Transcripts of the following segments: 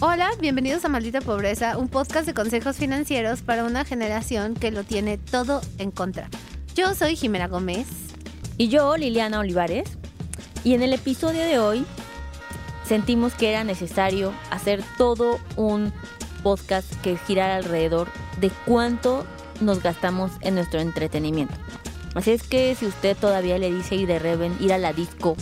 Hola, bienvenidos a Maldita Pobreza, un podcast de consejos financieros para una generación que lo tiene todo en contra. Yo soy Jimena Gómez. Y yo, Liliana Olivares. Y en el episodio de hoy sentimos que era necesario hacer todo un podcast que girara alrededor de cuánto nos gastamos en nuestro entretenimiento. Así es que si usted todavía le dice ir de Reven, ir a la disco,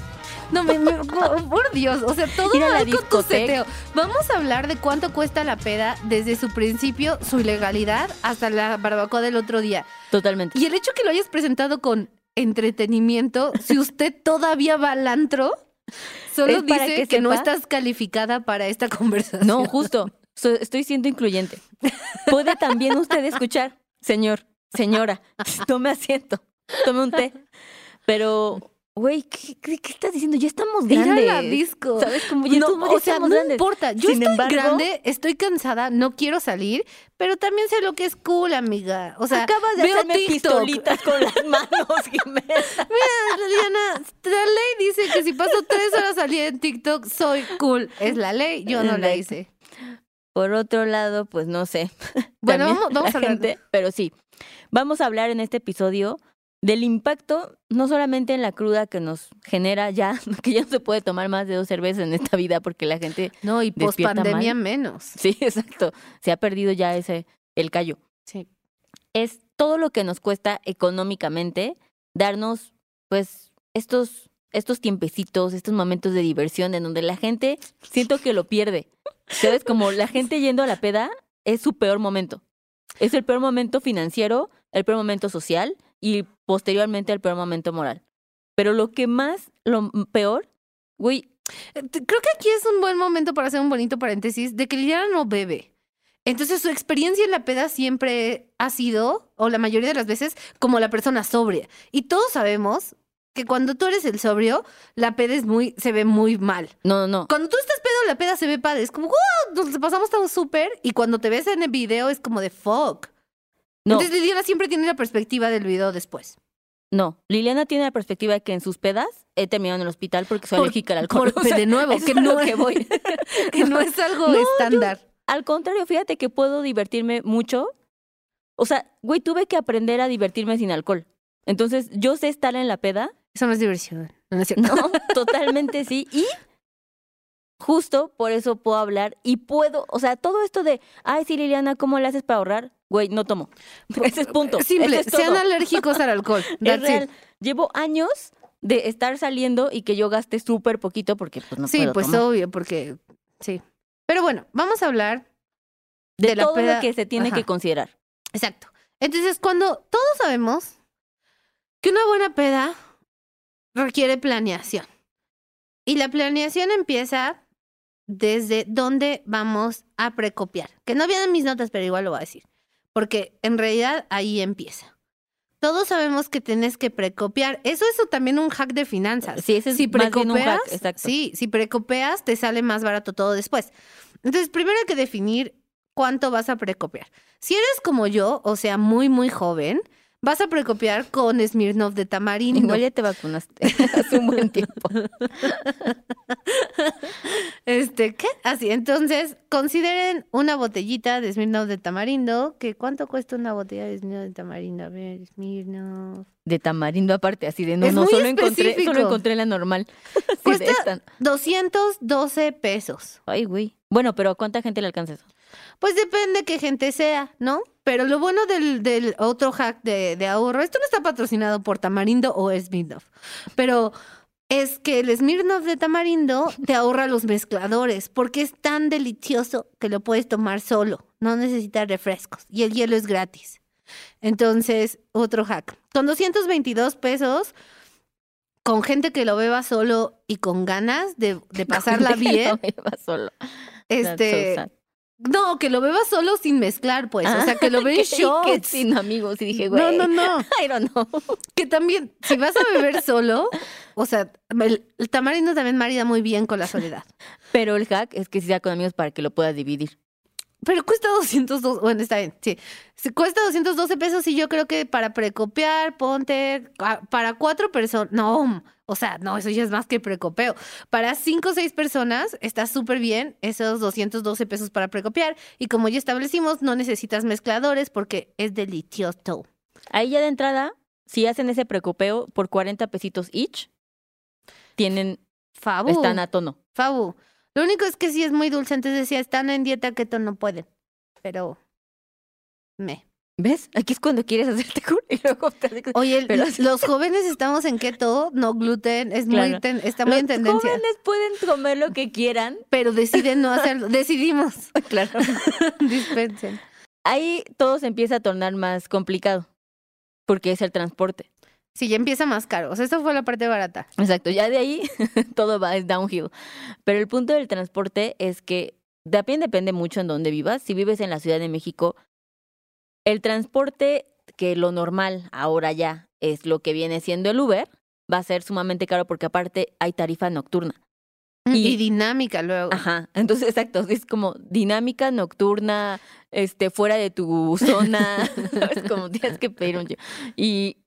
No, me, me- por Dios, o sea, todo Ir a la mal con tu seteo. Vamos a hablar de cuánto cuesta la peda desde su principio, su ilegalidad, hasta la barbacoa del otro día. totalmente. Y el hecho que lo hayas presentado con entretenimiento, si usted todavía va al antro, solo Es dice que que, no estás calificada para esta conversación. No, justo. So- estoy siendo incluyente. Puede también usted escuchar, señor, señora, tome asiento, tome un té. Pero, güey, ¿qué, qué, qué estás diciendo? Ya estamos Ir a grandes. la disco. ¿Sabes? Como ya, No, estamos, ya o sea, estamos no grandes. importa. Yo Sin estoy embargo- grande, estoy cansada, no quiero salir, pero también sé lo que es cool, amiga. O sea, Acabas de veo hacerme TikTok. pistolitas con las manos, Jimena. Mira, Liliana, la ley dice que si paso tres horas al día en TikTok, soy cool. Es la ley, yo no la hice. Por otro lado, pues no sé. Bueno, También vamos- a hablar. gente, pero sí. Vamos a hablar en este episodio del impacto, no solamente en la cruda que nos genera ya, que ya no se puede tomar más de dos cervezas en esta vida porque la gente, No, y post Despierta pandemia mal. menos. sí, exacto, se ha perdido ya ese, el callo. Sí. Es todo lo que nos cuesta económicamente darnos, pues, estos, estos tiempecitos, estos momentos de diversión en donde la gente, siento que lo pierde. ¿Sabes? Como la gente yendo a la peda es su peor momento. Es el peor momento financiero, el peor momento social y posteriormente el peor momento moral. Pero lo que más, lo peor, güey, Eh, Creo que aquí es un buen momento para hacer un bonito paréntesis de que Liliana no bebe. Entonces su experiencia en la peda siempre ha sido, o la mayoría de las veces, como la persona sobria. Y todos sabemos que cuando tú eres el sobrio, la peda es muy, se ve muy mal. no, no, no. Cuando tú estás pedo, la peda se ve padre. Es como, wow, nos pasamos tan súper. Y cuando te ves en el video es como de fuck. No, Entonces Liliana siempre tiene la perspectiva del video después. no. Liliana tiene la perspectiva de que en sus pedas he terminado en el hospital porque soy Por- alérgica al alcohol. por- O sea, de nuevo, que no que voy. Que no es algo No, yo- estándar. Al contrario, fíjate que puedo divertirme mucho. O sea, güey, tuve que aprender a divertirme sin alcohol. Entonces, yo sé estar en la peda. Eso no es diversión. No. No, totalmente sí. Y justo por eso puedo hablar y puedo, o sea, todo esto de, ay, sí, Liliana, ¿cómo le haces para ahorrar? Güey, no tomo. Ese es punto. Simple, Eso es sean alérgicos al alcohol. Es real. Llevo años de estar saliendo y que yo gaste súper poquito porque pues no sí, puedo pues tomar. obvio, porque sí. Pero bueno, vamos a hablar de, de la todo peda- lo que se tiene Ajá. que considerar. Exacto. Entonces, cuando todos sabemos que una buena peda requiere planeación. Y la planeación empieza desde dónde vamos a precopiar. Que no vienen mis notas, pero igual lo voy a decir. Porque en realidad ahí empieza. Todos sabemos que tienes que precopiar. Eso es también un hack de finanzas. Sí, ese es si exacto. sí, si precopeas, te sale más barato todo después. Entonces, primero hay que definir cuánto vas a precopiar. Si eres como yo, o sea, muy, muy joven, vas a precopiar con Smirnoff de tamarindo. Igual ya te vacunaste hace un buen tiempo. Este, ¿qué? Así, entonces, consideren una botellita de Smirnoff de tamarindo. que ¿Cuánto cuesta una botella de Smirnoff de tamarindo? A ver, Smirnoff. De tamarindo aparte, así de no, Es no, solo encontré, solo encontré la normal. Cuesta- esta. 212 pesos. Ay, güey. Bueno, pero ¿a cuánta gente le alcanza eso? Pues depende qué gente sea, ¿no? Pero lo bueno del, del otro hack de, de ahorro, esto no está patrocinado por Tamarindo o Smirnoff, pero es que el Smirnoff de Tamarindo te ahorra los mezcladores porque es tan delicioso que lo puedes tomar solo, no necesitas refrescos y el hielo es gratis. Entonces, otro hack. Con 222 pesos, con gente que lo beba solo y con ganas de, de pasarla bien, solo. Este... No, que lo beba solo sin mezclar, pues. o sea, que lo ve en Que- que shots. sin amigos. Y dije, güey. No, no, no. I don't know. Que también, si vas a beber solo, o sea, el, el tamarindo también marida muy bien con la soledad. Pero el hack es que sea con amigos para que lo puedas dividir. Pero cuesta 202, bueno, está bien, sí. Cuesta 212 pesos y yo creo que para precopiar, ponte, ah, para cuatro personas, no, o sea, no, eso ya es más que precopeo. Para cinco o seis personas está súper bien esos 212 pesos para precopiar y como ya establecimos, no necesitas mezcladores porque es delicioso. Ahí ya de entrada, si hacen ese precopeo por 40 pesitos each, tienen, Fabu. están a tono. Fabu. Lo único es que sí es muy dulce, antes decía, están en dieta keto, no pueden. Pero, me. ¿Ves? Aquí es cuando quieres hacerte cool y luego te Oye, Pero- los jóvenes estamos en keto, no gluten, es muy ten- está muy en Los tendencia. jóvenes pueden comer lo que quieran. Pero deciden no hacerlo. Decidimos. Claro. Dispensen. Ahí todo se empieza a tornar más complicado. Porque es el transporte. Sí, ya empieza más caro. O sea, esta fue la parte barata. Exacto, ya de ahí todo va es downhill. Pero el punto del transporte es que también depende mucho en dónde vivas. Si vives en la Ciudad de México, el transporte, que lo normal ahora ya es lo que viene siendo el Uber, va a ser sumamente caro porque aparte hay tarifa nocturna. Y, Y- dinámica luego. Ajá, entonces exacto, es como dinámica nocturna, este, fuera de tu zona, es como tienes que pedir un... Y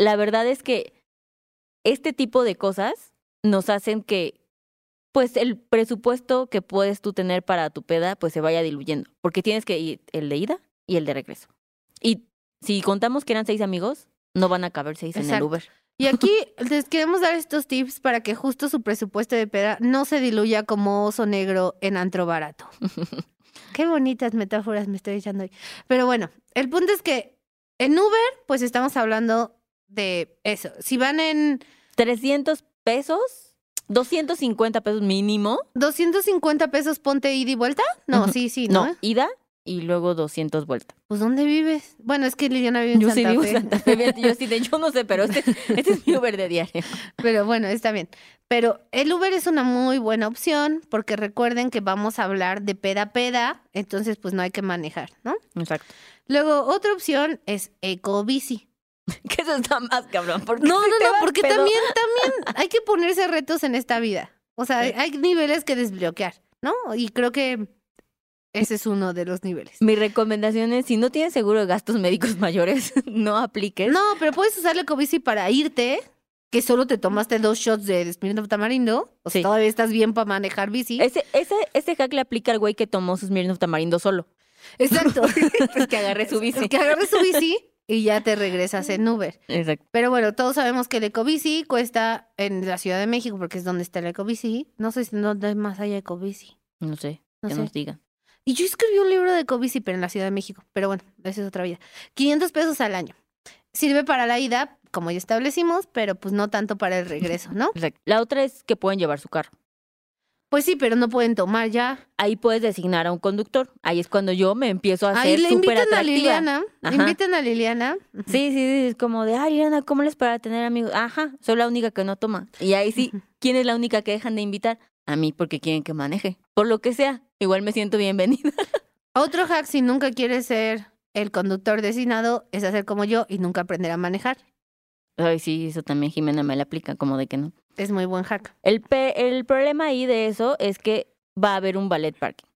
la verdad es que este tipo de cosas nos hacen que, pues, el presupuesto que puedes tú tener para tu peda, pues, se vaya diluyendo, porque tienes que ir el de ida y el de regreso. Y si contamos que eran seis amigos, no van a caber seis en el. Uber. Y aquí les queremos dar estos tips para que justo su presupuesto de peda no se diluya como oso negro en antro barato. Qué bonitas metáforas me estoy echando hoy. Pero bueno, el punto es que en Uber, pues estamos hablando de eso. Si van en 300 pesos, 250 pesos mínimo. 250 pesos, ponte ida y vuelta. No, sí, sí, ¿no? No, ida y luego 200 vueltas. Pues ¿dónde vives? Bueno, es que Liliana vive en Yo Santa sí vivo Fe. Santa Yo sí, de, yo no sé, pero este, este es mi Uber de diario. Pero bueno, está bien. Pero el Uber es una muy buena opción porque recuerden que vamos a hablar de peda peda, entonces pues no hay que manejar, ¿no? Exacto. Luego, otra opción es ecobici. Que eso está más cabrón. Porque No, no, no, porque pedo- también, también hay que ponerse retos en esta vida. O sea, Sí. hay niveles que desbloquear, ¿no? Y creo que ese es uno de los niveles. Mi recomendación es, si no tienes seguro de gastos médicos mayores, no apliques. No, pero puedes usar la ecobici para irte, que solo te tomaste dos shots de Smirnoff Tamarindo. O sea, Sí. todavía estás bien para manejar bici. Ese, ese, ese hack le aplica al güey que tomó sus Smirnoff Tamarindo solo. Exacto. Pues que agarre su bici. Que agarres su bici y ya te regresas en Uber. Exacto. Pero bueno, todos sabemos que el Ecobici cuesta en la Ciudad de México, porque es donde está el Ecobici. No sé si dónde más hay Ecobici. No sé, No que sé. nos digan. Y yo escribí un libro de Ecobici, pero en la Ciudad de México. Pero bueno, esa es otra vida. 500 pesos al año. Sirve para la ida, como ya establecimos, pero pues no tanto para el regreso, ¿no? Exacto. La otra es que pueden llevar su carro. Pues sí, pero no pueden tomar ya. Ahí puedes designar a un conductor. Ahí es cuando yo me empiezo a Ahí hacer le súper invitan a. Liliana. Ajá. Invitan a Liliana. Sí, sí, sí, es como de, ay, Liliana, ¿cómo les para tener amigos? Ajá, soy la única que no toma. Y ahí sí. ¿quién es la única que dejan de invitar? A mí, porque quieren que maneje. Por lo que sea, igual me siento bienvenida. Otro hack, si nunca quieres ser el conductor designado, es hacer como yo y nunca aprender a manejar. Ay, sí, eso también Jimena me la aplica, como de que no. Es muy buen hack. El, pe- el problema ahí de eso es que va a haber un ballet parking.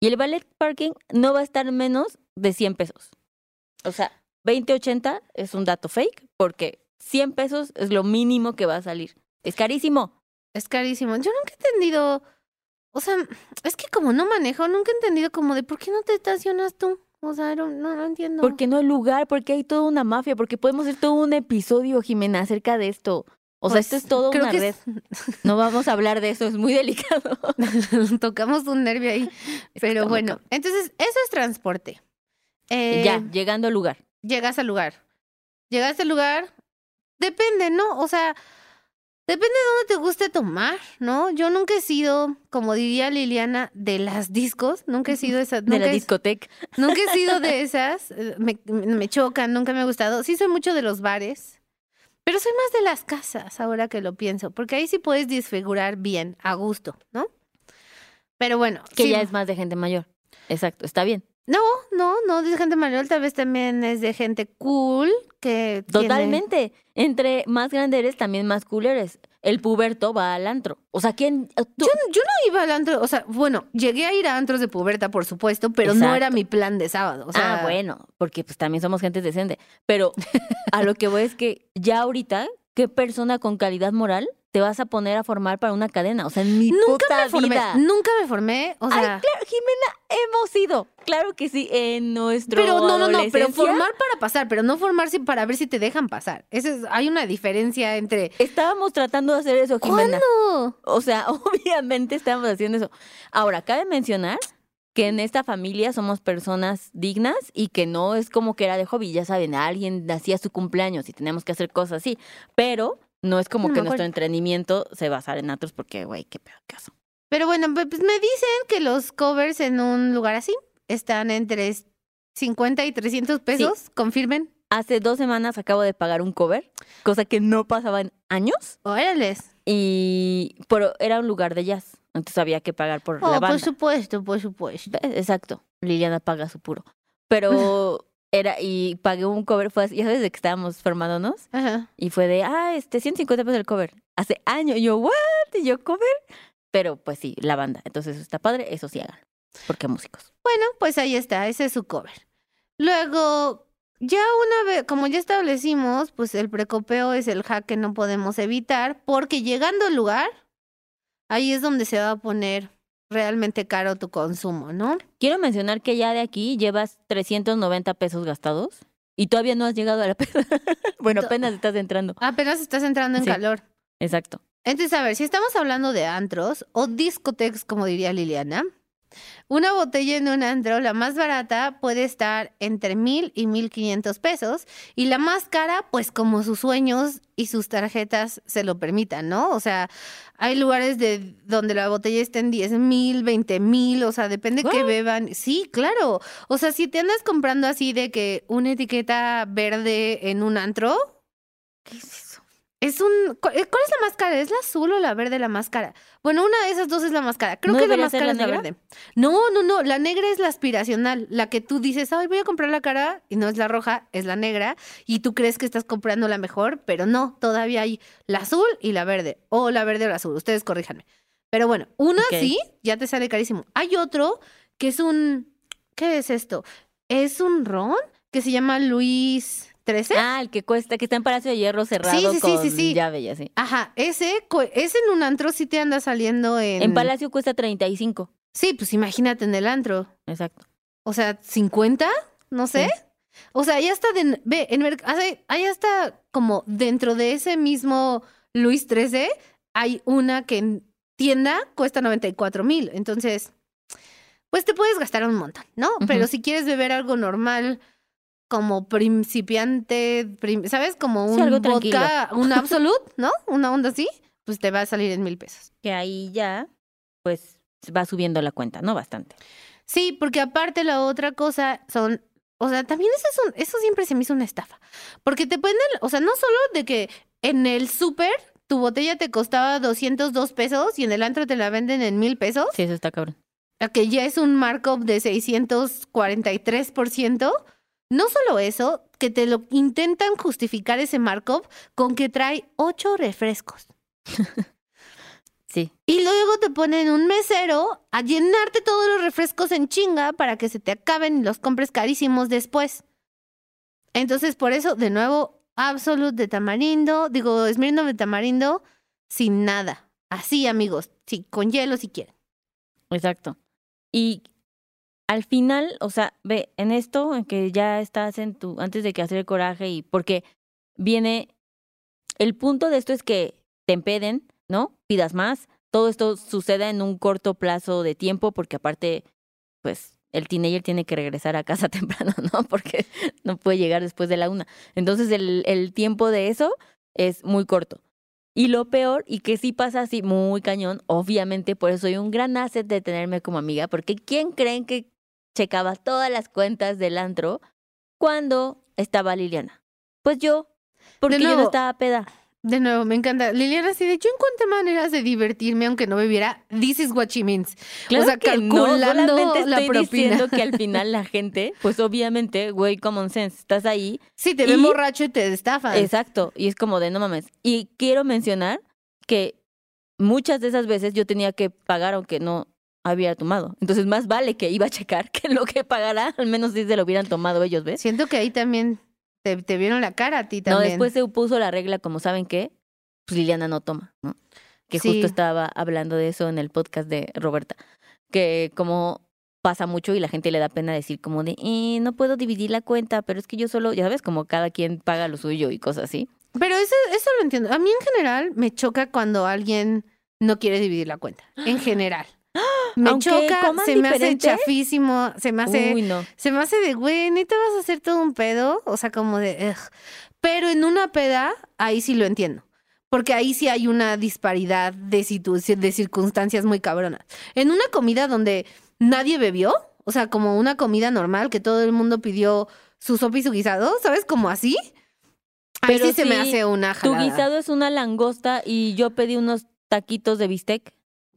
Y el ballet parking no va a estar menos de 100 pesos. O sea, 2080 es un dato fake porque 100 pesos es lo mínimo que va a salir. Es carísimo. Es carísimo. Yo nunca he entendido, o sea, es que como no manejo, nunca he entendido como de por qué no te estacionas tú. O sea, no, no, no entiendo. Porque no hay lugar, porque hay toda una mafia, porque podemos hacer todo un episodio, Jimena, acerca de esto. O sea, Pues, esto es todo creo una que red. es- No vamos a hablar de eso, es muy delicado. tocamos un nervio ahí. Pero bueno, entonces eso es transporte. Eh, ya, llegando al lugar. Llegas al lugar. Llegas al lugar, depende, ¿no? O sea, depende de dónde te guste tomar, ¿no? Yo nunca he sido, como diría Liliana, de las discos. Nunca he sido esa. De la he- discoteca. Nunca he sido de esas, eh, me, me chocan, nunca me ha gustado. Sí soy mucho de los bares, pero soy más de las casas ahora que lo pienso, porque ahí sí puedes disfigurar bien, a gusto, ¿no? Pero bueno, Que sí. ya es más de gente mayor. Exacto, está bien. No, no, no de gente mayor, tal vez también es de gente cool que tiene- Totalmente. Entre más grande eres, también más cool eres. El puberto va al antro. O sea, ¿quién? tú- Yo, yo no iba al antro, o sea, bueno, llegué a ir a antros de puberta, por supuesto, pero no era mi plan de sábado. O sea, ah, bueno, porque pues también somos gente decente. Pero a lo que voy es que ya ahorita, ¿qué persona con calidad moral te vas a poner a formar para una cadena? O sea, en mi Nunca puta me formé, vida. nunca me formé, o Ay, claro, Jimena, hemos ido. Claro que sí, en nuestro pero no, no, no, pero formar para pasar, pero no formarse para ver si te dejan pasar. Ese es- hay una diferencia entre Estábamos tratando de hacer eso, Jimena. ¿Cuándo? O sea, obviamente estábamos haciendo eso. Ahora, cabe mencionar que en esta familia somos personas dignas y que no es como que era de hobby, ya saben, alguien hacía su cumpleaños y tenemos que hacer cosas así, pero no es como No que nuestro entretenimiento se basara en otros porque, güey, qué peor caso. Pero bueno, pues me dicen que los covers en un lugar así están entre 50 y 300 pesos, confirmen. Hace dos semanas acabo de pagar un cover, cosa que no pasaba en años, Órales. y pero era un lugar de jazz, entonces había que pagar por la Oh, banda. por supuesto, por supuesto. ¿Ves? Exacto. Liliana paga su puro. Pero era, y pagué un cover, fue así, ya sabes de que estábamos formándonos, Ajá. y fue de, ah, este, 150 pesos el cover. Hace años, y yo, ¿what? Y yo, ¿cover? Pero pues sí, la banda. Entonces está padre, eso sí hagan. Porque músicos. Bueno, pues ahí está, ese es su cover. Luego, ya una vez, como ya establecimos, pues el precopeo es el hack que no podemos evitar, porque llegando al lugar, ahí es donde se va a poner realmente caro tu consumo, ¿no? Quiero mencionar que ya de aquí llevas 390 pesos gastados y todavía no has llegado a la peda. bueno, apenas estás entrando. Apenas estás entrando en Sí. calor. Exacto. Entonces, a ver, si estamos hablando de antros o discotecas, como diría Liliana, una botella en un antro, la más barata, puede estar entre mil y mil quinientos pesos. Y la más cara, pues como sus sueños y sus tarjetas se lo permitan, ¿no? O sea, hay lugares de donde la botella está en 10 mil, 20 mil, o sea, depende qué What? beban. Sí, claro. O sea, si te andas comprando así de que una etiqueta verde en un antro, ¿Qué es eso? Es un. ¿Cuál eh, cuál es la más cara? ¿Es la azul o la verde la más cara? Bueno, una de esas dos es la más cara. Creo ¿No que la debería más ser cara la es la negra? verde. No, no, no. La negra es la aspiracional. La que tú dices, ay, voy a comprar la cara y no es la roja, es la negra. Y tú crees que estás comprando la mejor, pero no. Todavía hay la azul y la verde. O la verde o la azul. Ustedes corríjanme. Pero bueno, una Ok. sí, ya te sale carísimo. Hay otro que es un. ¿Qué es esto? Es un ron que se llama Luis XIII. Ah, el que cuesta, que está en Palacio de Hierro cerrado sí, sí, con sí, sí. llave y así. Ajá, ese, ese en un antro sí te anda saliendo en... En Palacio cuesta 35. Sí, pues imagínate en el antro. Exacto. O sea, ¿50? No sé. O sea, ya está de... Ve, en ahí está como dentro de ese mismo Luis XIII, hay una que en tienda cuesta 94 mil. Entonces, pues te puedes gastar un montón, ¿no? Pero si quieres beber algo normal, como principiante, prim- ¿sabes? Como Sí, un algo vodka, un absolute, ¿no? Una onda así, pues te va a salir en mil pesos. Que ahí ya, pues, va subiendo la cuenta, ¿no? Bastante. Sí, porque aparte la otra cosa son, o sea, también eso, es un- eso siempre se me hizo una estafa. Porque te pueden, o sea, no solo de que en el súper tu botella te costaba 202 pesos y en el antro te la venden en mil pesos, Sí, eso está cabrón. que ya es un markup de 643%. No solo eso, que te lo intentan justificar ese markup con que trae ocho refrescos. Sí. Y luego te ponen un mesero a llenarte todos los refrescos en chinga para que se te acaben y los compres carísimos después. Entonces, por eso, de nuevo, Absolute de tamarindo, digo, Smirnoff de tamarindo, sin nada. Así, amigos, sí, con hielo si quieren. Exacto. Y al final, o sea, ve, en esto, en que ya estás en tu, antes de que hacer el coraje y porque viene, el punto de esto es que te empeden, ¿no? Pidas más. Todo esto suceda en un corto plazo de tiempo porque aparte, pues, el teenager tiene que regresar a casa temprano, ¿no? Porque no puede llegar después de la una. Entonces, el, el tiempo de eso es muy corto. Y lo peor, y que sí pasa así muy cañón, obviamente por eso soy un gran asset de tenerme como amiga, porque ¿quién creen que checaba todas las cuentas del antro cuando estaba Liliana? Pues yo, porque yo no nuevo, estaba peda. De nuevo, me encanta. Liliana, así de yo encontré maneras de divertirme aunque no bebiera. This is what she means. Claro o sea, que no, calculando la estoy propina. diciendo que al final la gente, pues obviamente, güey, common sense, estás ahí Sí, te ven Y- borracho y te estafan. Exacto, y es como de no mames. Y quiero mencionar que muchas de esas veces yo tenía que pagar aunque no había tomado. Entonces más vale que iba a checar que lo que pagara, al menos si se lo hubieran tomado ellos, ¿ves? Siento que ahí también te, te vieron la cara a ti No, también. después se puso la regla, como saben qué, pues Liliana no toma, ¿no? Que Sí. justo estaba hablando de eso en el podcast de Roberta, que como pasa mucho y la gente le da pena decir como de, "Eh, no puedo dividir la cuenta, pero es que yo solo, ya sabes, como cada quien paga lo suyo y cosas así. Pero eso, eso lo entiendo. A mí en general me choca cuando alguien no quiere dividir la cuenta. En general. Me Aunque choca, se me hace chafísimo, se me hace, Uy, no. se me hace de, güey, ¿ni te vas a hacer todo un pedo? O sea, como de, "Ugh". Pero en una peda, ahí sí lo entiendo. Porque ahí sí hay una disparidad de, situ- de circunstancias muy cabronas. En una comida donde nadie bebió, o sea, como una comida normal que todo el mundo pidió su sopa y su guisado, ¿sabes? Como así. Ahí Pero sí se me hace una Tu jalada. guisado es una langosta y yo pedí unos taquitos de bistec.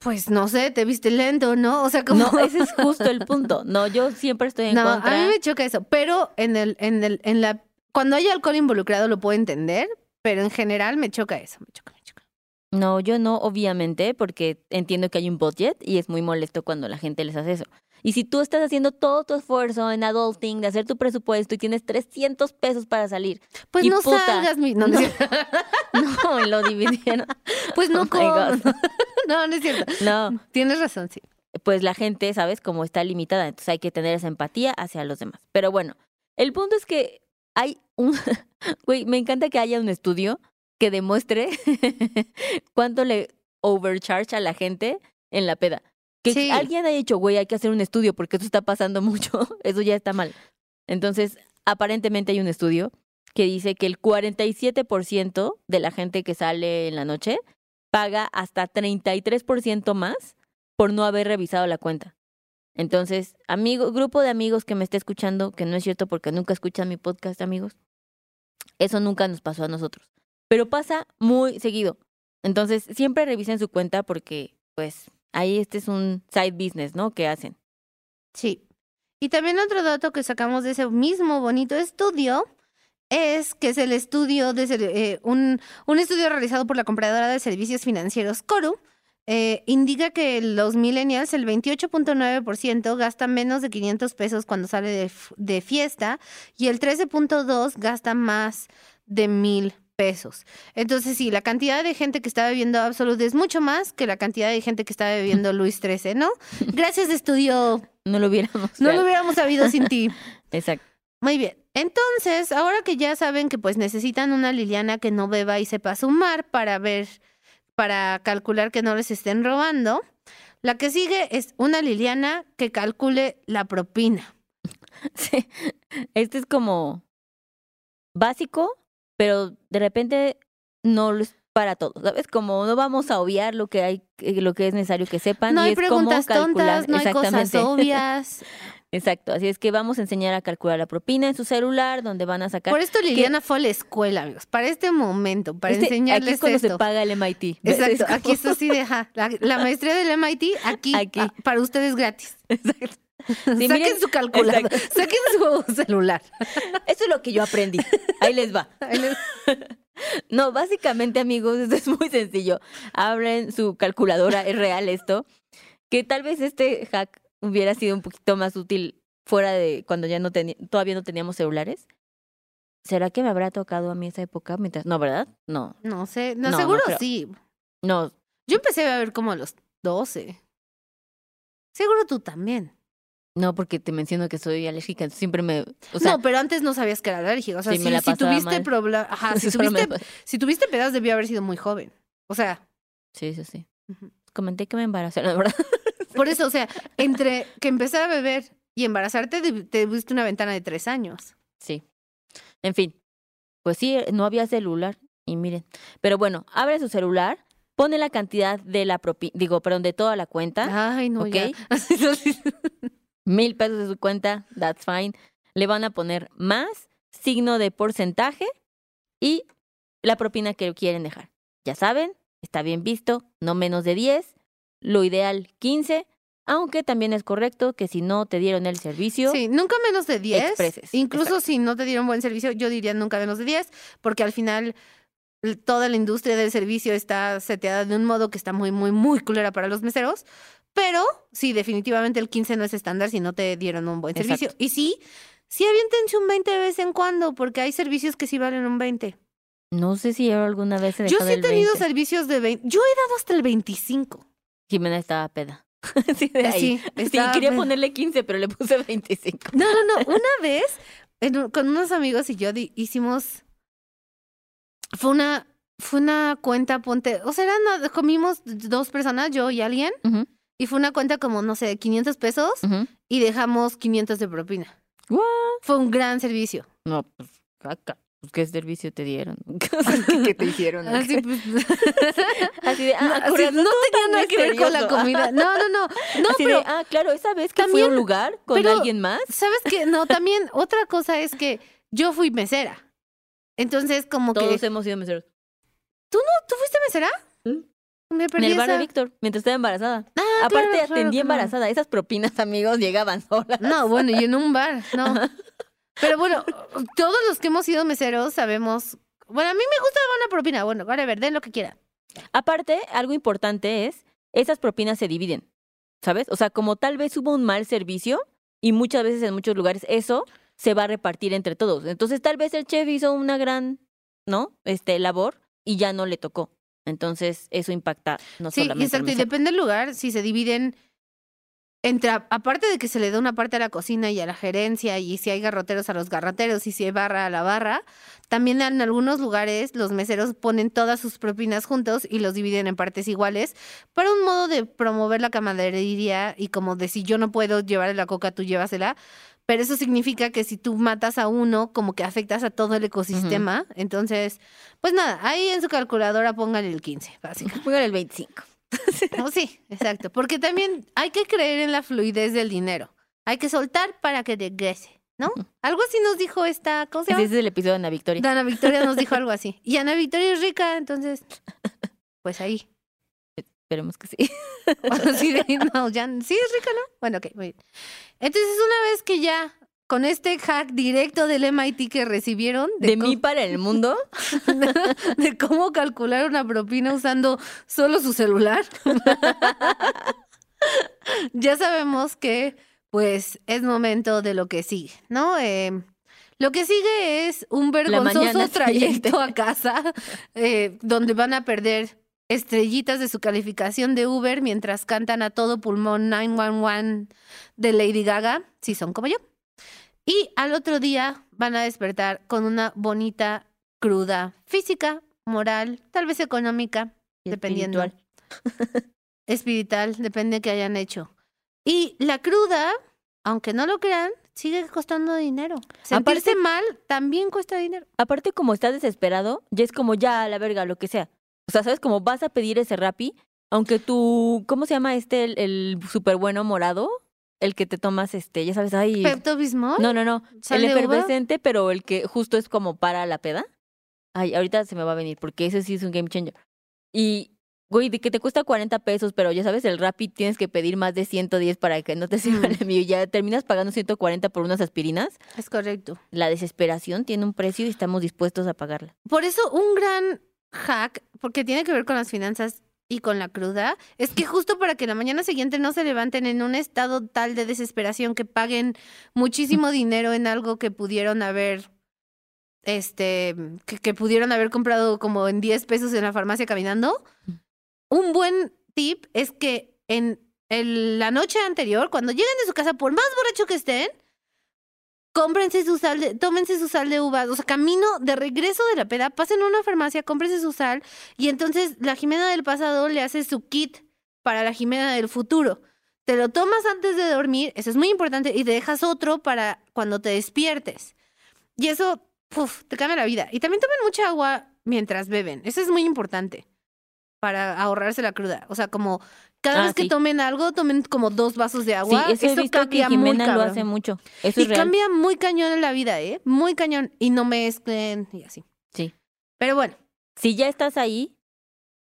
Pues no sé, te viste lento, ¿no? O sea, como... No, ese es justo el punto. No, yo siempre estoy en No, contra. a mí me choca eso. Pero en el, en el, en la, cuando hay alcohol involucrado lo puedo entender, pero en general me choca eso, me choca, me choca. No, yo no, obviamente, porque entiendo que hay un budget y es muy molesto cuando la gente les hace eso. Y si tú estás haciendo todo tu esfuerzo en adulting, de hacer tu presupuesto y tienes 300 pesos para salir, Pues Y no puta. salgas, mi... no, no, No. lo dividieron. pues no Oh. No, no es cierto. No, Tienes razón, sí. pues la gente, ¿sabes? Como está limitada, entonces hay que tener esa empatía hacia los demás. Pero bueno, el punto es que hay un... Güey, me encanta que haya un estudio que demuestre cuánto le overcharge a la gente en la peda. Que Sí. alguien haya dicho, güey, hay que hacer un estudio porque esto está pasando mucho, eso ya está mal. Entonces, aparentemente hay un estudio que dice que el 47% de la gente que sale en la noche paga hasta 33% más por no haber revisado la cuenta. Entonces, amigo, grupo de amigos que me esté escuchando, que no es cierto porque nunca escuchan mi podcast, amigos, eso nunca nos pasó a nosotros. Pero pasa muy seguido. Entonces, siempre revisen su cuenta porque, pues, ahí este es un side business, ¿no? Que hacen. Sí. Y también otro dato que sacamos de ese mismo bonito estudio es que es el estudio de ser- eh, un, un estudio realizado por la compradora de servicios financieros Coru. eh, indica que los millennials, el 28.9% gasta menos de 500 pesos cuando sale de, fiesta y el 13.2% gasta más de mil pesos. Entonces, sí, la cantidad de gente que está bebiendo Absolut es mucho más que la cantidad de gente que está bebiendo Luis 13, ¿no? Gracias, estudio. No lo hubiéramos. No lo hubiéramos sabido sin ti. Exacto. Muy bien. Entonces, ahora que ya saben que pues necesitan una Liliana que no beba y sepa sumar para ver, para calcular que no les estén robando, la que sigue es una Liliana que calcule la propina. Sí. Este es como básico, pero de repente no es para todos, ¿sabes? Como no vamos a obviar lo que hay, eh, lo que es necesario que sepan. No y hay es preguntas tontas, no hay cosas obvias. Exacto. Así es que vamos a enseñar a calcular la propina en su celular, donde van a sacar. Por esto Liliana fue a la escuela, amigos, para este momento, para Este- enseñarles Aquí es cuando esto. se paga el MIT. Exacto, aquí está así de ajá, la, la maestría del MIT, aquí, Aquí. para ustedes gratis. Exacto. Saquen miren, su calculador, exacto. saquen su celular. Eso es lo que yo aprendí. Ahí les va. Ahí les- No, básicamente, amigos, esto es muy sencillo. Abren su calculadora, es real esto. Que tal vez este hack hubiera sido un poquito más útil fuera de cuando ya no teni- todavía no teníamos celulares. ¿Será que me habrá tocado a mí esa época? Mientras... No, ¿verdad? No, No sé, no, No, seguro no sí. no. Yo empecé a ver como a los 12. Seguro tú también. No, porque te menciono que soy alérgica, entonces siempre me... O sea, no, pero antes no sabías que era alérgica. O sea, Sí, si, tuviste problemas. Ajá, si tuviste, si tuviste pedas, debió haber sido muy joven. O sea, Sí, sí, sí. Comenté que me embaracé, la verdad. Por eso, o sea, entre que empezar a beber y embarazarte, te te tuviste una ventana de tres años. Sí. En fin, pues sí, no había celular. Y miren, pero bueno, abre su celular, pone la cantidad de la propina, digo, perdón, de toda la cuenta, Ay, no, mil pesos de su cuenta, that's fine. Le van a poner más, signo de porcentaje y la propina que quieren dejar. Ya saben, está bien visto, no menos de 10, lo ideal 15, aunque también es correcto que si no te dieron el servicio, Sí, nunca menos de 10. Expreses, Incluso exacto. si no te dieron buen servicio, yo diría nunca menos de 10, porque al final toda la industria del servicio está seteada de un modo que está muy, muy, muy culera para los meseros. Pero sí, definitivamente el 15 no es estándar si no te dieron un buen servicio. Y sí, sí aviéntense un 20 de vez en cuando, porque hay servicios que sí valen un 20. No sé si yo alguna vez he Yo sí he tenido 20. servicios de 20. Yo he dado hasta el 25. Jimena estaba peda. sí, de ahí. Sí, quería peda. ponerle 15, pero le puse 25. No, no, no. Una vez, en con unos amigos y yo hicimos. Fue una, fue una cuenta, ponte. O sea, eran, comimos dos personas, yo y alguien, y fue una cuenta como, no sé, 500 pesos y dejamos 500 de propina. What? Fue un gran servicio. No, pues caca. Pues, ¿Qué servicio te dieron? ¿Qué, qué te hicieron? Así, pues, Así de, no, ah, así, no todo tenía nada que ver con la comida. No, no, no. No, Así pero de, ah, claro, esa vez que fui a un también- lugar con pero- alguien más. ¿sabes qué? No, también otra cosa es que yo fui mesera. Entonces, como Todos que. hemos sido meseros. ¿Tú fuiste mesera? ¿Mm? Me En perdí el bar de esa- Víctor, mientras estaba embarazada. Ah, Aparte, claro, claro, atendí claro. embarazada. Esas propinas, amigos, llegaban solas. No, bueno, y en un bar, no. Pero bueno, todos los que hemos sido meseros sabemos. Bueno, a mí me gusta dar una propina. Bueno, vale, ver, den lo que quieran. Aparte, algo importante es, esas propinas se dividen, ¿sabes? O sea, como tal vez hubo un mal servicio y muchas veces en muchos lugares eso se va a repartir entre todos. Entonces, tal vez el chef hizo una gran, ¿no? Este, labor y ya no le tocó. Entonces, eso impacta no Sí, solamente al exacto. Y depende del lugar, si se dividen entre, aparte de que se le da una parte a la cocina y a la gerencia, y si hay garroteros a los garroteros, y si hay barra a la barra, también en algunos lugares los meseros ponen todas sus propinas juntos y los dividen en partes iguales para un modo de promover la camaradería y como de si yo no puedo llevarle la coca, tú llévasela. Pero eso significa que si tú matas a uno, como que afectas a todo el ecosistema. Entonces, pues nada, ahí en su calculadora póngale el 15, básicamente. Póngale el 25. Oh, sí, exacto. Porque también hay que creer en la fluidez del dinero. Hay que soltar para que regrese, ¿no? Algo así nos dijo esta, ¿cómo se Ese es el episodio de Ana Victoria. Ana Victoria nos dijo algo así. Y Ana Victoria es rica, entonces, pues ahí. Esperemos que sí. Así de, no, ya, sí es rica, ¿no? Bueno, ok, muy bien. Entonces, una vez que ya, con este hack directo del MIT que recibieron, De, de, mí para el mundo, de cómo calcular una propina usando solo su celular. ya sabemos que, pues, es momento de lo que sigue, ¿no? Eh, lo que sigue es un vergonzoso trayecto a casa, eh, donde van a perder estrellitas de su calificación de Uber mientras cantan a todo pulmón 911 de Lady Gaga, si son como yo. Y al otro día van a despertar con una bonita cruda física, moral, tal vez económica, y dependiendo. espiritual. Espiritual, depende de qué hayan hecho. Y la cruda, aunque no lo crean, sigue costando dinero. Sentirse Aparte- mal también cuesta dinero. Aparte, como estás desesperado, ya es como ya a la verga, lo que sea. O sea, ¿sabes? Como vas a pedir ese rapi, aunque tú, ¿cómo se llama este, el, el súper bueno morado? El que te tomas, este, ya sabes, ay. Pepto Bismol, No, no, no. El uva. efervescente, pero el que justo es como para la peda. Ay, ahorita se me va a venir, porque ese sí es un game changer. Y, güey, de que te cuesta 40 pesos, pero ya sabes, el Rappi tienes que pedir más de 110 para que no te sirva Mm. el envío. y Ya terminas pagando 140 por unas aspirinas. Es correcto. La desesperación tiene un precio y estamos dispuestos a pagarla. Por eso un gran hack, porque tiene que ver con las finanzas y con la cruda, es que justo para que la mañana siguiente no se levanten en un estado tal de desesperación que paguen muchísimo dinero en algo que pudieron haber, este, que, que pudieron haber comprado como en 10 pesos en la farmacia caminando. Un buen tip es que en el- la noche anterior, cuando lleguen de su casa, por más borracho que estén, cómprense su sal, de, tómense su sal de uvas, o sea, camino de regreso de la peda, pasen a una farmacia, cómprense su sal y entonces la Jimena del pasado le hace su kit para la Jimena del futuro. Te lo tomas antes de dormir, eso es muy importante, y te dejas otro para cuando te despiertes. Y eso, puf, te cambia la vida. Y también tomen mucha agua mientras beben, eso es muy importante para ahorrarse la cruda. O sea, como cada Ah, vez que sí. tomen algo, tomen como dos vasos de agua. sí, eso, he visto que cambia muy Jimena lo hace mucho. Eso Y es real. cambia muy cañón en la vida, ¿eh? Muy cañón. Y no mezclen y así. Sí. Pero bueno, Si ya estás ahí,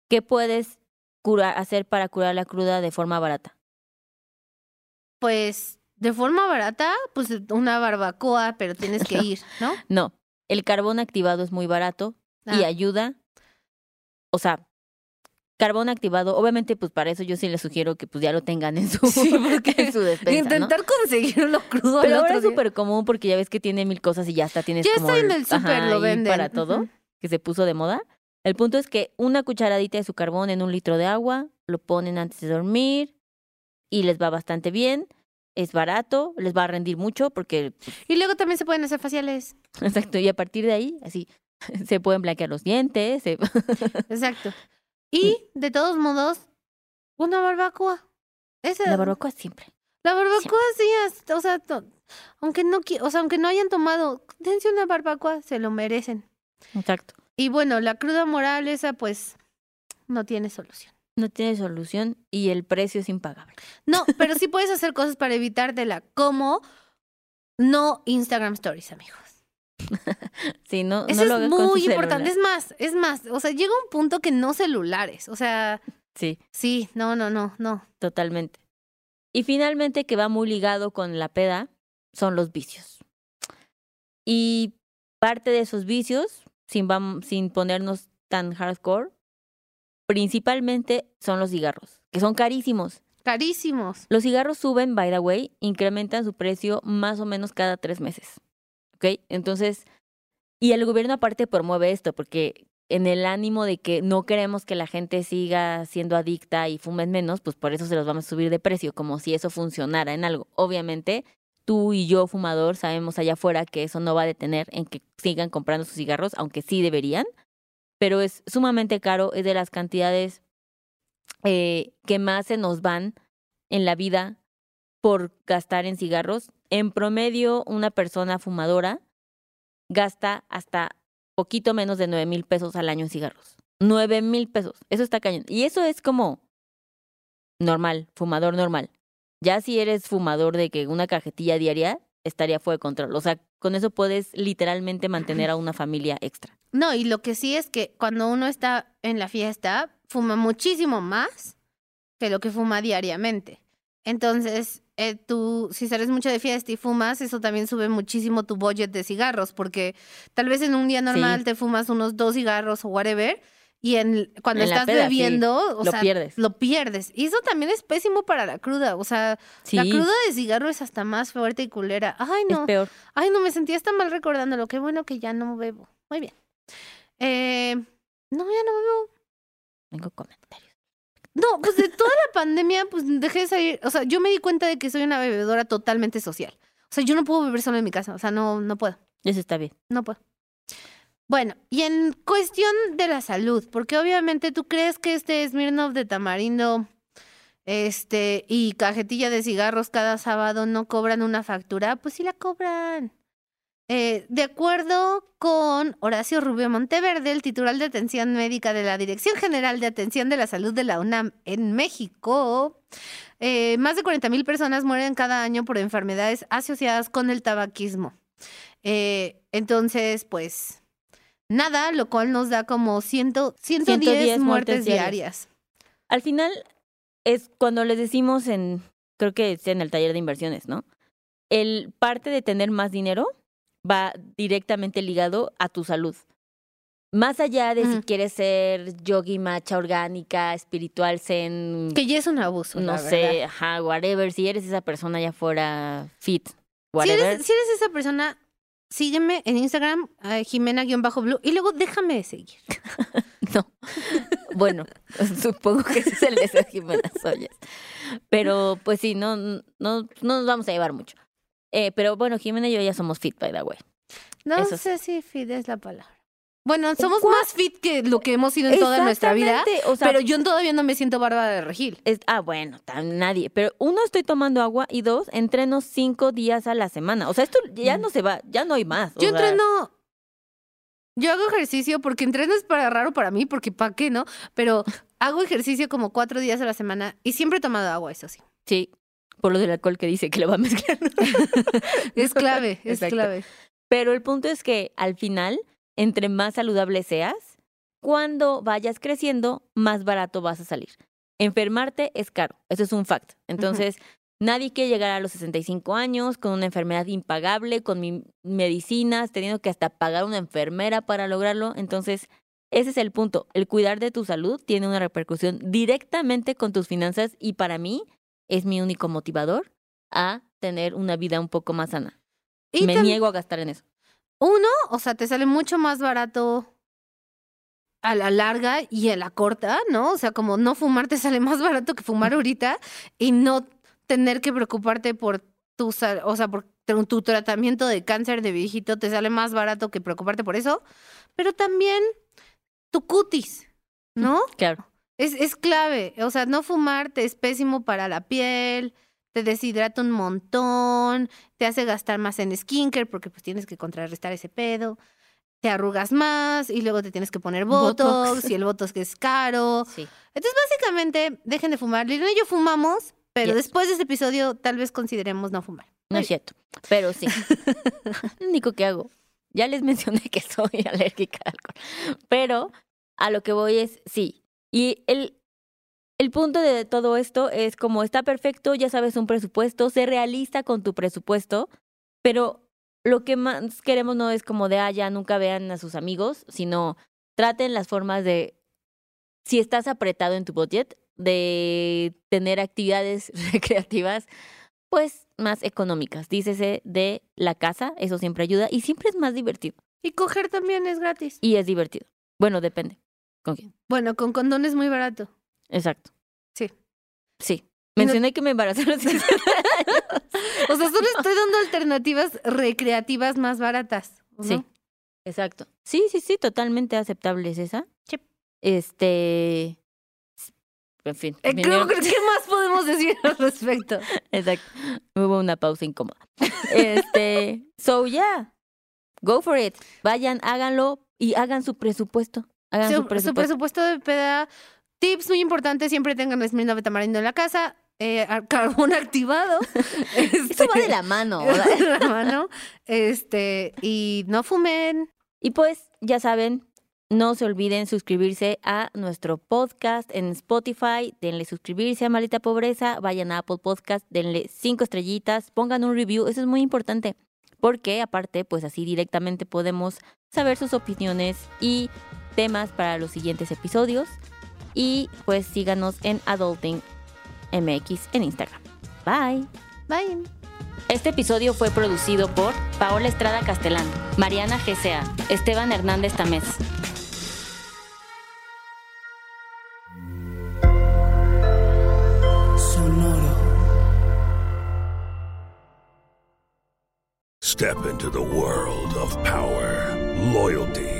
¿qué puedes curar, hacer para curar la cruda de forma barata? pues de forma barata, pues una barbacoa, pero tienes que ir, ¿no? No, el carbón activado es muy barato y Ah, ayuda o sea, carbón activado, obviamente pues para eso yo sí les sugiero que pues ya lo tengan en su, Sí, porque en su despensa, ¿no? Intentar conseguirlo crudo. Pero ahora es súper común porque ya ves que tiene mil cosas y ya hasta tienes Ya como está en el- súper, lo venden. para todo, que se puso de moda. El punto es que una cucharadita de su carbón en un litro de agua, lo ponen antes de dormir y les va bastante bien. Es barato, les va a rendir mucho porque, Y luego también se pueden hacer faciales. exacto, y a partir de ahí, así, se pueden blanquear los dientes. se- Exacto. Y de todos modos, una barbacoa. Esa, La barbacoa siempre. La barbacoa sí, es- o sea, aunque no, o sea, aunque no hayan tomado, dense una barbacoa, se lo merecen. Exacto. Y bueno, la cruda moral esa pues no tiene solución. No tiene solución y el precio es impagable. No, pero sí puedes hacer cosas para evitártela, como no Instagram Stories, amigos. Sí, no, Eso no lo es con muy su importante. Es más, es más, o sea, llega un punto que no celulares, o sea, Sí. sí, no, no, no, no. Totalmente. Y finalmente, que va muy ligado con la peda, son los vicios. Y parte de esos vicios, sin, sin ponernos tan hardcore, principalmente son los cigarros, que son carísimos. Carísimos. Los cigarros suben, by the way, incrementan su precio más o menos cada tres meses. ¿Ok? Entonces, y el gobierno aparte promueve esto, porque en el ánimo de que no queremos que la gente siga siendo adicta y fumen menos, pues por eso se los vamos a subir de precio, como si eso funcionara en algo. Obviamente, tú y yo, fumador, sabemos allá afuera que eso no va a detener en que sigan comprando sus cigarros, aunque sí deberían, pero es sumamente caro, es de las cantidades eh, que más se nos van en la vida por gastar en cigarros. En promedio, una persona fumadora gasta hasta poquito menos de nueve mil pesos al año en cigarros. Nueve mil pesos. Eso está cañón. Y eso es como normal, fumador normal. Ya si eres fumador de que una cajetilla diaria, estaría fuera de control. O sea, con eso puedes literalmente mantener a una familia extra. No, y lo que sí es que cuando uno está en la fiesta, fuma muchísimo más que lo que fuma diariamente. Entonces, eh, tú, si sales mucho de fiesta y fumas, eso también sube muchísimo tu budget de cigarros, porque tal vez en un día normal Sí. te fumas unos dos cigarros o whatever, y en, cuando En estás peda, sí, bebiendo, o lo sea, pierdes. lo pierdes. Y eso también es pésimo para la cruda. O sea, Sí, la cruda de cigarro es hasta más fuerte y culera. Ay, es no. peor. Ay, no, me sentía hasta mal recordándolo. Qué bueno que ya no bebo. Muy bien. Eh, no, ya no bebo. Tengo comentarios. No, pues de toda la pandemia, pues dejé de salir. O sea, yo me di cuenta de que soy una bebedora totalmente social. O sea, yo no puedo beber solo en mi casa. O sea, no, no puedo. Eso está bien. No puedo. Bueno, y en cuestión de la salud, porque obviamente tú crees que este Smirnoff de tamarindo este y cajetilla de cigarros cada sábado no cobran una factura, pues sí la cobran. Eh, de acuerdo con Horacio Rubio Monteverde, el titular de atención médica de la Dirección General de Atención de la Salud de la UNAM en México, eh, más de 40 mil personas mueren cada año por enfermedades asociadas con el tabaquismo. Eh, entonces, pues, nada, lo cual nos da como 100, 110, 110 muertes muertes diarias. diarias. Al final es cuando les decimos en, creo que es en el taller de inversiones, ¿no? El parte de tener más dinero va directamente ligado a tu salud. Más allá de si Ujú. quieres ser yogi, macha, orgánica, espiritual, zen, Que ya es un abuso. no la sé, verdad. ajá, whatever, si eres esa persona allá afuera fit, Si whatever. eres, si eres esa persona, sígueme en Instagram, eh, Jimena-Blue, y luego déjame de seguir. No. bueno, supongo que ese es el de Jimena Soyas. Pero pues sí, no, no, no nos vamos a llevar mucho. Eh, pero bueno, Jimena y yo ya somos fit, by the way. No Eso sé si fit es la palabra. Bueno, somos ¿Cuál? más fit que lo que hemos sido en toda nuestra vida, O sea, pero yo todavía no me siento Bárbara de Regil. es- ah, bueno, tan- nadie. Pero uno, estoy tomando agua y dos, entreno cinco días a la semana. O sea, esto ya Mm. no se va, ya no hay más. o Yo sea, entreno. Yo hago ejercicio porque entreno es para raro para mí, porque ¿para qué no? Pero hago ejercicio como cuatro días a la semana y siempre he tomado agua, eso sí. Sí, por lo del alcohol que dice que lo va a mezclar. Es clave, es Exacto. clave. Pero el punto es que al final, entre más saludable seas, cuando vayas creciendo, más barato vas a salir. Enfermarte es caro, eso es un fact. Entonces, nadie quiere llegar a los 65 años con una enfermedad impagable, con mi- medicinas, teniendo que hasta pagar una enfermera para lograrlo. Entonces, ese es el punto. El cuidar de tu salud tiene una repercusión directamente con tus finanzas y para mí es mi único motivador a tener una vida un poco más sana. Y Me niego a gastar en eso. Uno, o sea, te sale mucho más barato a la larga y a la corta, ¿no? O sea, como no fumar te sale más barato que fumar ahorita y no tener que preocuparte por tu, o sea, por tu tratamiento de cáncer de viejito te sale más barato que preocuparte por eso, pero también tu cutis, ¿no? Claro. Es, es clave, o sea, no fumar te es pésimo para la piel, te deshidrata un montón, te hace gastar más en skincare porque pues tienes que contrarrestar ese pedo, te arrugas más y luego te tienes que poner botox, Botox. y el botox que es caro. Sí. Entonces, básicamente, dejen de fumar. Liliana y yo fumamos, pero Yes. después de este episodio tal vez consideremos no fumar. No es cierto. Pero sí. Lo único que hago. Ya les mencioné que soy alérgica al alcohol. Pero a lo que voy es sí. Y el, el punto de todo esto es como está perfecto, ya sabes un presupuesto, sé realista con tu presupuesto, pero lo que más queremos no es como de, ah, ya nunca vean a sus amigos, sino traten las formas de, si estás apretado en tu budget, de tener actividades recreativas pues más económicas. Dícese de la casa, eso siempre ayuda y siempre es más divertido. Y coger también es gratis. Y es divertido. Bueno, depende. ¿Con quién? Bueno, con condón es muy barato. Exacto. Sí. Sí. No- Mencioné que me embaracé los 16 años. O sea, solo estoy dando alternativas recreativas más baratas. ¿no? Sí. Exacto. Sí, sí, sí, totalmente aceptable es esa. Sí. Este. En fin. Eh, creo, creo- ¿Qué más podemos decir al respecto? Exacto. Hubo una pausa incómoda. Este. So, yeah. Go for it. Vayan, háganlo y hagan su presupuesto. Hagan Su, su su presupuesto. de peda. Tips muy importantes, siempre tengan Smirnoff de tamarindo en la casa. eh, carbón activado. Eso va de la mano. ¿verdad? de la mano. Este, y no fumen. Y pues, ya saben, no se olviden suscribirse a nuestro podcast en Spotify. Denle suscribirse a Malita Pobreza. Vayan a Apple Podcast, denle cinco estrellitas, pongan un review. Eso es muy importante. Porque aparte, pues así directamente podemos saber sus opiniones y temas para los siguientes episodios. Y pues síganos en Adulting MX en Instagram. Bye. Bye. Este episodio fue producido por Paola Estrada Castelán, Mariana GCA, Esteban Hernández Tamés. Sonoro. Step into the world of power, loyalty,